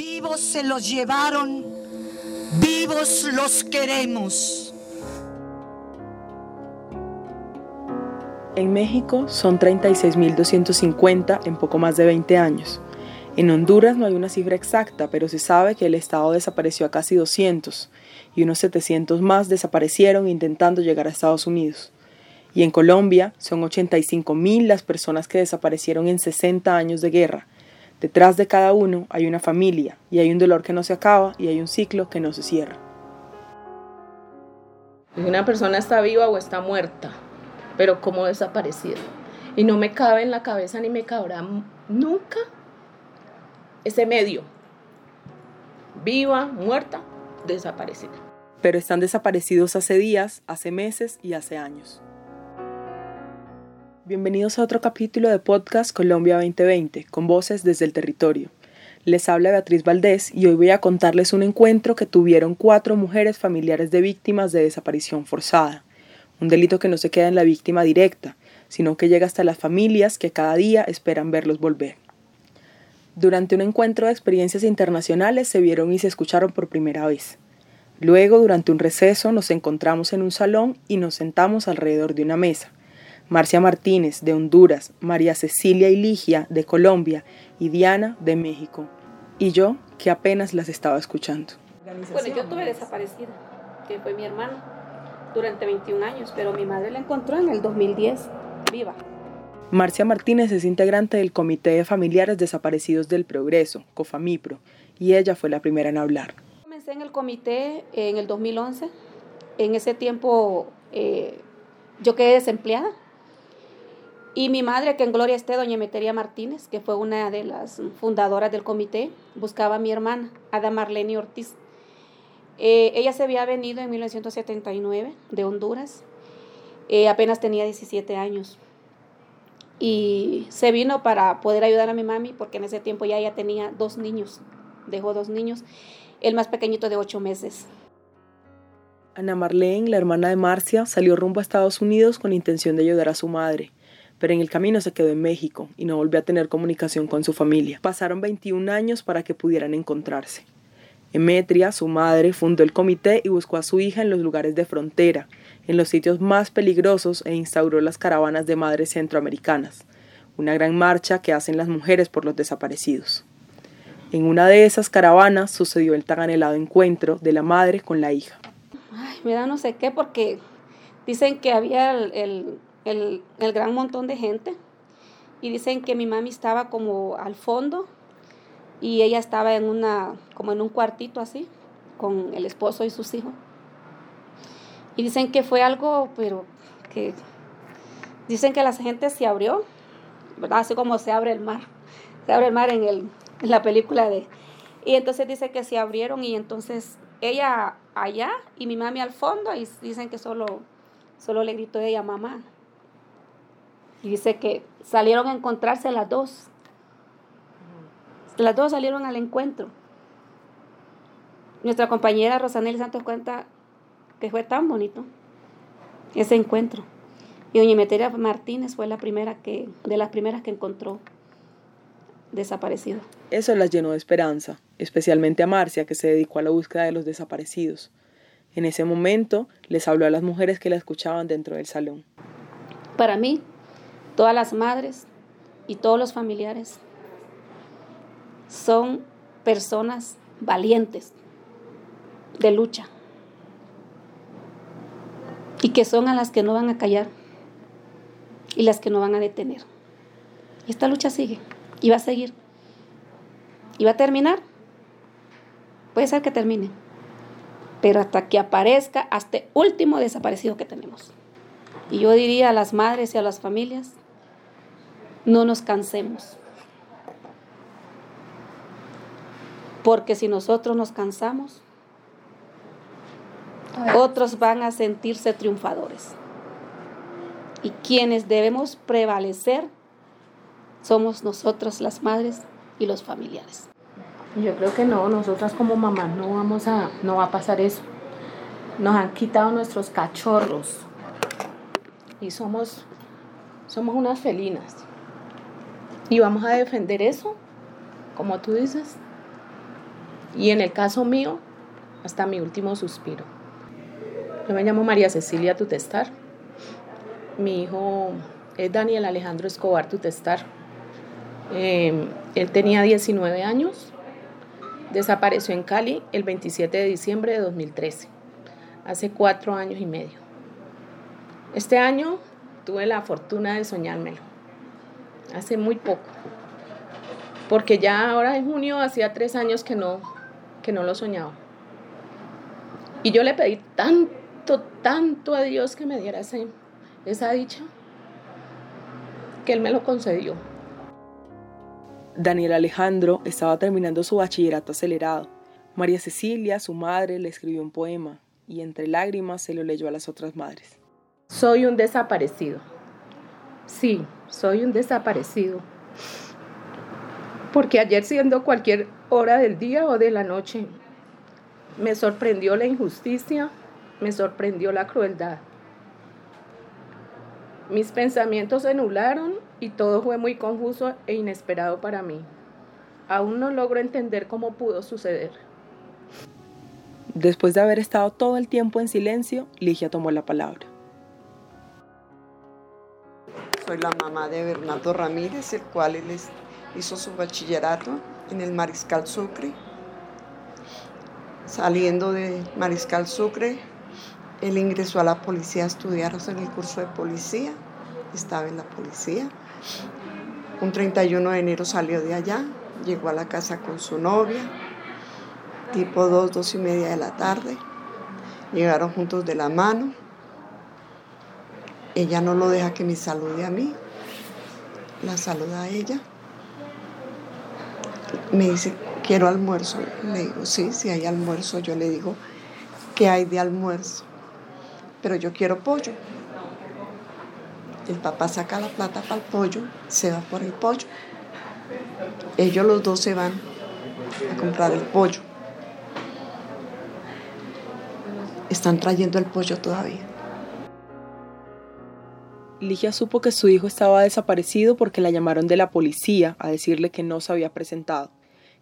Vivos se los llevaron, vivos los queremos. En México son 36.250 en poco más de 20 años. En Honduras no hay una cifra exacta, pero se sabe que el Estado desapareció a casi 200 y unos 700 más desaparecieron intentando llegar a Estados Unidos. Y en Colombia son 85.000 las personas que desaparecieron en 60 años de guerra. Detrás de cada uno hay una familia y hay un dolor que no se acaba y hay un ciclo que no se cierra. Una persona está viva o está muerta, pero como desaparecida. Y no me cabe en la cabeza ni me cabrá nunca ese medio. Viva, muerta, desaparecida. Pero están desaparecidos hace días, hace meses y hace años. Bienvenidos a otro capítulo de Podcast Colombia 2020, con voces desde el territorio. Les habla Beatriz Valdés y hoy voy a contarles un encuentro que tuvieron cuatro mujeres familiares de víctimas de desaparición forzada. Un delito que no se queda en la víctima directa, sino que llega hasta las familias que cada día esperan verlos volver. Durante un encuentro de experiencias internacionales se vieron y se escucharon por primera vez. Luego, durante un receso, nos encontramos en un salón y nos sentamos alrededor de una mesa. Marcia Martínez, de Honduras, María Cecilia y Ligia, de Colombia, y Diana, de México. Y yo, que apenas las estaba escuchando. Bueno, yo tuve desaparecida, que fue mi hermana, durante 21 años, pero mi madre la encontró en el 2010, viva. Marcia Martínez es integrante del Comité de Familiares Desaparecidos del Progreso, COFAMIPRO, y ella fue la primera en hablar. Comencé en el comité en el 2011. En ese tiempo eh, yo quedé desempleada. Y mi madre, que en gloria esté, doña Metería Martínez, que fue una de las fundadoras del comité, buscaba a mi hermana, Ada Marlene Ortiz. Eh, ella se había venido en 1979 de Honduras. Eh, apenas tenía 17 años y se vino para poder ayudar a mi mami porque en ese tiempo ya ella tenía dos niños, dejó dos niños, el más pequeñito de ocho meses. Ana Marlene, la hermana de Marcia, salió rumbo a Estados Unidos con intención de ayudar a su madre, pero en el camino se quedó en México y no volvió a tener comunicación con su familia. Pasaron 21 años para que pudieran encontrarse. Emetria, su madre, fundó el comité y buscó a su hija en los lugares de frontera, en los sitios más peligrosos e instauró las caravanas de madres centroamericanas, una gran marcha que hacen las mujeres por los desaparecidos. En una de esas caravanas sucedió el tan anhelado encuentro de la madre con la hija. Ay, me da no sé qué porque dicen que había el, el gran montón de gente y dicen que mi mami estaba como al fondo y ella estaba en una, como en un cuartito así, con el esposo y sus hijos. Y dicen que fue algo, pero que dicen que la gente se abrió. Así como se abre el mar. Se abre el mar en, el, en la película de... Y entonces dice que se abrieron y entonces ella allá y mi mami al fondo y dicen que solo, solo le gritó ella mamá. Y dice que salieron a encontrarse las dos. Las dos salieron al encuentro. Nuestra compañera Rosanel Santos cuenta que fue tan bonito ese encuentro. Y doña Meteria Martínez fue la primera que, de las primeras que encontró desaparecido. Eso las llenó de esperanza, especialmente a Marcia, que se dedicó a la búsqueda de los desaparecidos. En ese momento les habló a las mujeres que la escuchaban dentro del salón. Para mí, todas las madres y todos los familiares son personas valientes, de lucha, y que son a las que no van a callar y las que no van a detener. Y esta lucha sigue y va a seguir. ¿Y va a terminar? Puede ser que termine, pero hasta que aparezca hasta el último desaparecido que tenemos. Y yo diría a las madres y a las familias, no nos cansemos. Porque si nosotros nos cansamos, otros van a sentirse triunfadores. Y quienes debemos prevalecer somos nosotros las madres y los familiares. Yo creo que no, nosotras como mamá no vamos a, no va a pasar eso. Nos han quitado nuestros cachorros y somos, somos unas felinas. Y vamos a defender eso, como tú dices, Y en el caso mío, hasta mi último suspiro. Yo me llamo María Cecilia Tutestar. Mi hijo es Daniel Alejandro Escobar Tutestar. Em, él tenía 19 años. Desapareció en Cali el 27 de diciembre de 2013, hace cuatro años y medio. Este año tuve la fortuna de soñármelo, hace muy poco, porque ya ahora en junio hacía tres años que no, que no lo soñaba. Y yo le pedí tanto, tanto a Dios que me diera esa dicha, que Él me lo concedió. Daniel Alejandro estaba terminando su bachillerato acelerado. María Cecilia, su madre, le escribió un poema y entre lágrimas se lo leyó a las otras madres. Soy un desaparecido. Sí, soy un desaparecido. Porque ayer siendo cualquier hora del día o de la noche, me sorprendió la injusticia, me sorprendió la crueldad. Mis pensamientos se nublaron y todo fue muy confuso e inesperado para mí. Aún no logro entender cómo pudo suceder. Después de haber estado todo el tiempo en silencio, Ligia tomó la palabra. Soy la mamá de Bernardo Ramírez, el cual él hizo su bachillerato en el Mariscal Sucre. Saliendo de Mariscal Sucre, él ingresó a la policía a estudiar en el curso de policía, estaba en la policía. Un 31 de enero salió de allá, llegó a la casa con su novia, tipo 2, 2 y media de la tarde. Llegaron juntos de la mano. Ella no lo deja que me salude a mí, la saluda a ella. Me dice, quiero almuerzo. Le digo, sí, si hay almuerzo, yo le digo, ¿qué hay de almuerzo? pero yo quiero pollo. El papá saca la plata para el pollo, se va por el pollo. Ellos los dos se van a comprar el pollo. Están trayendo el pollo todavía. Ligia supo que su hijo estaba desaparecido porque la llamaron de la policía a decirle que no se había presentado,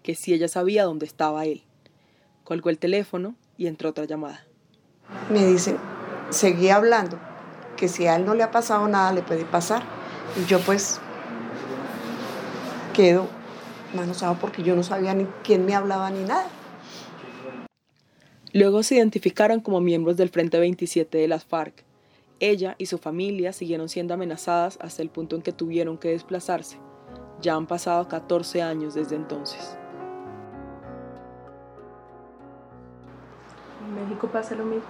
que si ella sabía dónde estaba él. Colgó el teléfono y entró otra llamada. Me dicen, seguía hablando, que si a él no le ha pasado nada, le puede pasar. Y yo pues quedo manosado porque yo no sabía ni quién me hablaba ni nada. Luego se identificaron como miembros del Frente 27 de las FARC. Ella y su familia siguieron siendo amenazadas hasta el punto en que tuvieron que desplazarse. Ya han pasado 14 años desde entonces. En México pasa lo mismo.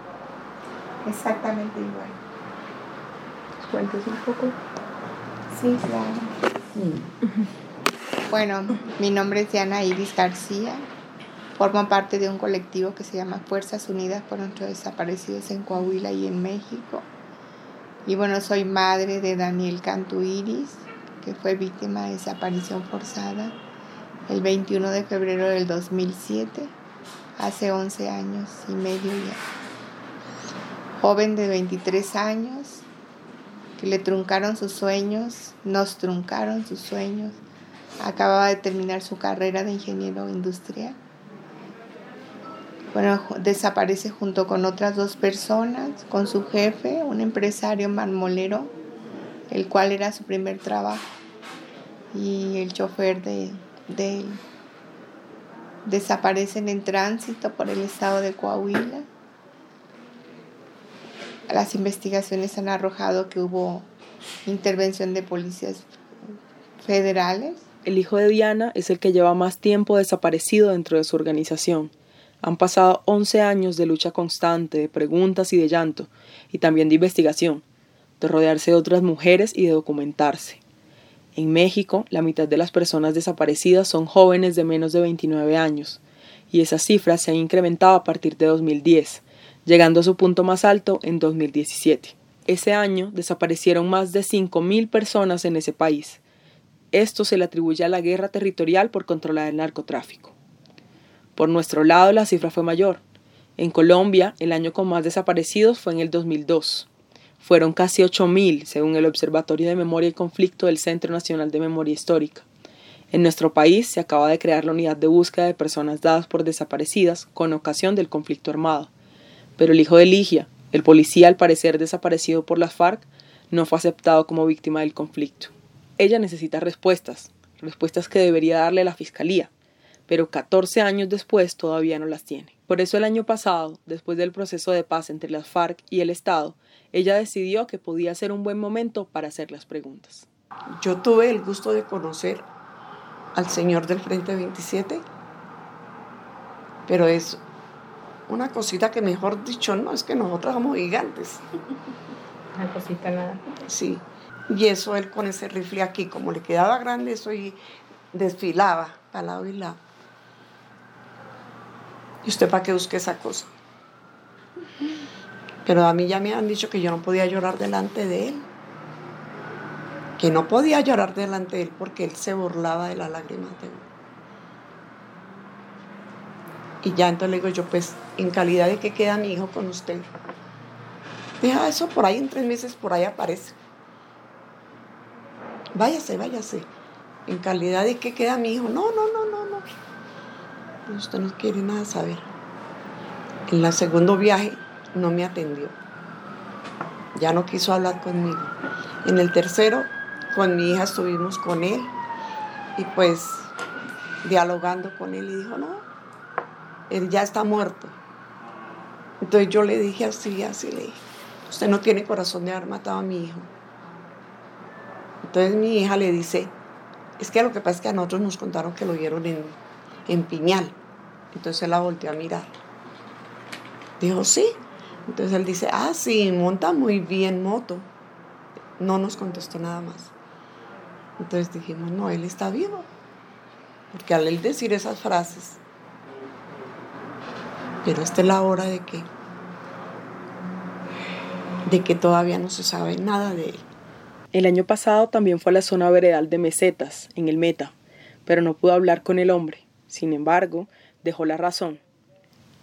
Exactamente igual. ¿Cuentas un poco? Sí, claro. Bueno, mi nombre es Diana Iris García. Formo parte de un colectivo que se llama Fuerzas Unidas por nuestros desaparecidos en Coahuila y en México. Y bueno, soy madre de Daniel Cantu Iris, que fue víctima de desaparición forzada el 21 de febrero del 2007, hace 11 años y medio ya joven de 23 años, que le truncaron sus sueños, nos truncaron sus sueños. Acababa de terminar su carrera de ingeniero industrial. Bueno, desaparece junto con otras dos personas, con su jefe, un empresario marmolero, el cual era su primer trabajo, y el chofer de, de él. Desaparecen en tránsito por el estado de Coahuila las investigaciones han arrojado que hubo intervención de policías federales. El hijo de Diana es el que lleva más tiempo desaparecido dentro de su organización. Han pasado 11 años de lucha constante, de preguntas y de llanto, y también de investigación, de rodearse de otras mujeres y de documentarse. En México, la mitad de las personas desaparecidas son jóvenes de menos de 29 años, y esa cifra se ha incrementado a partir de 2010, llegando a su punto más alto en 2017. Ese año desaparecieron más de 5.000 personas en ese país. Esto se le atribuye a la guerra territorial por controlar el narcotráfico. Por nuestro lado, la cifra fue mayor. En Colombia, el año con más desaparecidos fue en el 2002. Fueron casi 8.000, según el Observatorio de Memoria y Conflicto del Centro Nacional de Memoria Histórica. En nuestro país se acaba de crear la unidad de búsqueda de personas dadas por desaparecidas con ocasión del conflicto armado. Pero el hijo de Ligia, el policía al parecer desaparecido por las FARC, no fue aceptado como víctima del conflicto. Ella necesita respuestas, respuestas que debería darle la Fiscalía, pero 14 años después todavía no las tiene. Por eso el año pasado, después del proceso de paz entre las FARC y el Estado, ella decidió que podía ser un buen momento para hacer las preguntas. Yo tuve el gusto de conocer al señor del Frente 27, pero es una cosita que mejor dicho, no, es que nosotros somos gigantes. Una cosita nada. Sí, y eso él con ese rifle aquí, como le quedaba grande, eso y desfilaba para lado y lado. ¿Y usted para qué busque esa cosa? Pero a mí ya me han dicho que yo no podía llorar delante de él. Que no podía llorar delante de él porque él se burlaba de las lágrimas de uno. Y ya entonces le digo yo, pues, en calidad de que queda mi hijo con usted. Deja eso por ahí, en tres meses por ahí aparece. Váyase, váyase. En calidad de que queda mi hijo. No, no, no, no, no. Usted no quiere nada saber. En el segundo viaje no me atendió. Ya no quiso hablar conmigo. En el tercero, con mi hija estuvimos con él y pues dialogando con él y dijo, no, él ya está muerto. Entonces yo le dije así, así le dije, usted no tiene corazón de haber matado a mi hijo. Entonces mi hija le dice, es que lo que pasa es que a nosotros nos contaron que lo vieron en, en Piñal. Entonces la volteó a mirar. Dijo, sí. Entonces él dice, ah, sí, monta muy bien moto. No nos contestó nada más. Entonces dijimos, no, él está vivo. Porque al él decir esas frases, pero esta es la hora de que, de que todavía no se sabe nada de él. El año pasado también fue a la zona veredal de Mesetas, en el Meta, pero no pudo hablar con el hombre. Sin embargo, dejó la razón.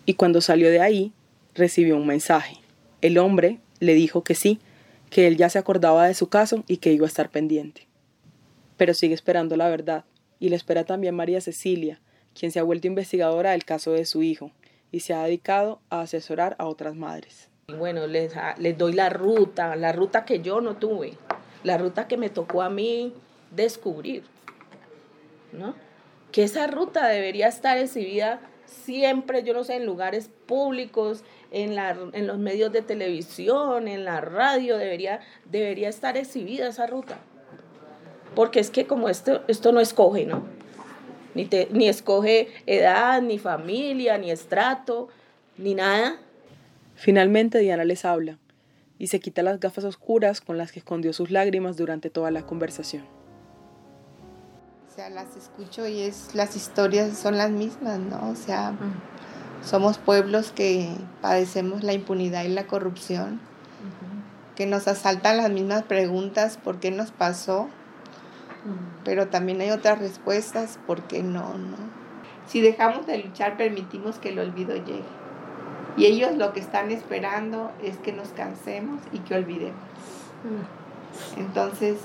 Y cuando salió de ahí, recibió un mensaje. El hombre le dijo que sí, que él ya se acordaba de su caso y que iba a estar pendiente. Pero sigue esperando la verdad, y le espera también María Cecilia, quien se ha vuelto investigadora del caso de su hijo y se ha dedicado a asesorar a otras madres. Bueno, les, les doy la ruta, la ruta que yo no tuve, la ruta que me tocó a mí descubrir, ¿no? Que esa ruta debería estar exhibida siempre, yo no sé, en lugares públicos, en, la, en los medios de televisión, en la radio, debería, debería estar exhibida esa ruta. Porque es que como esto, esto no escoge, ¿no? Ni, te, ni escoge edad, ni familia, ni estrato, ni nada. Finalmente Diana les habla y se quita las gafas oscuras con las que escondió sus lágrimas durante toda la conversación. O sea, las escucho y es las historias son las mismas, ¿no? O sea, somos pueblos que padecemos la impunidad y la corrupción, que nos asaltan las mismas preguntas, ¿por qué nos pasó? Pero también hay otras respuestas, ¿por qué no, no? Si dejamos de luchar, permitimos que el olvido llegue. Y ellos lo que están esperando es que nos cansemos y que olvidemos. Entonces,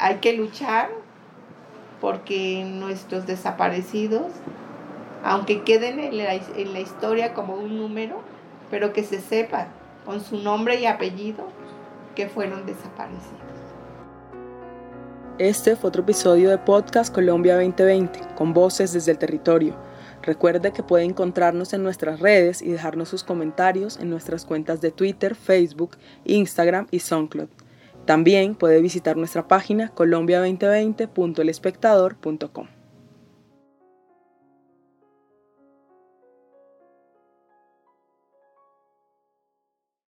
hay que luchar porque nuestros desaparecidos, aunque queden en la, en la historia como un número, pero que se sepa con su nombre y apellido que fueron desaparecidos. Este fue otro episodio de Podcast Colombia 2020, con voces desde el territorio. Recuerde que puede encontrarnos en nuestras redes y dejarnos sus comentarios en nuestras cuentas de Twitter, Facebook, Instagram y SoundCloud. También puede visitar nuestra página colombia2020.elespectador.com.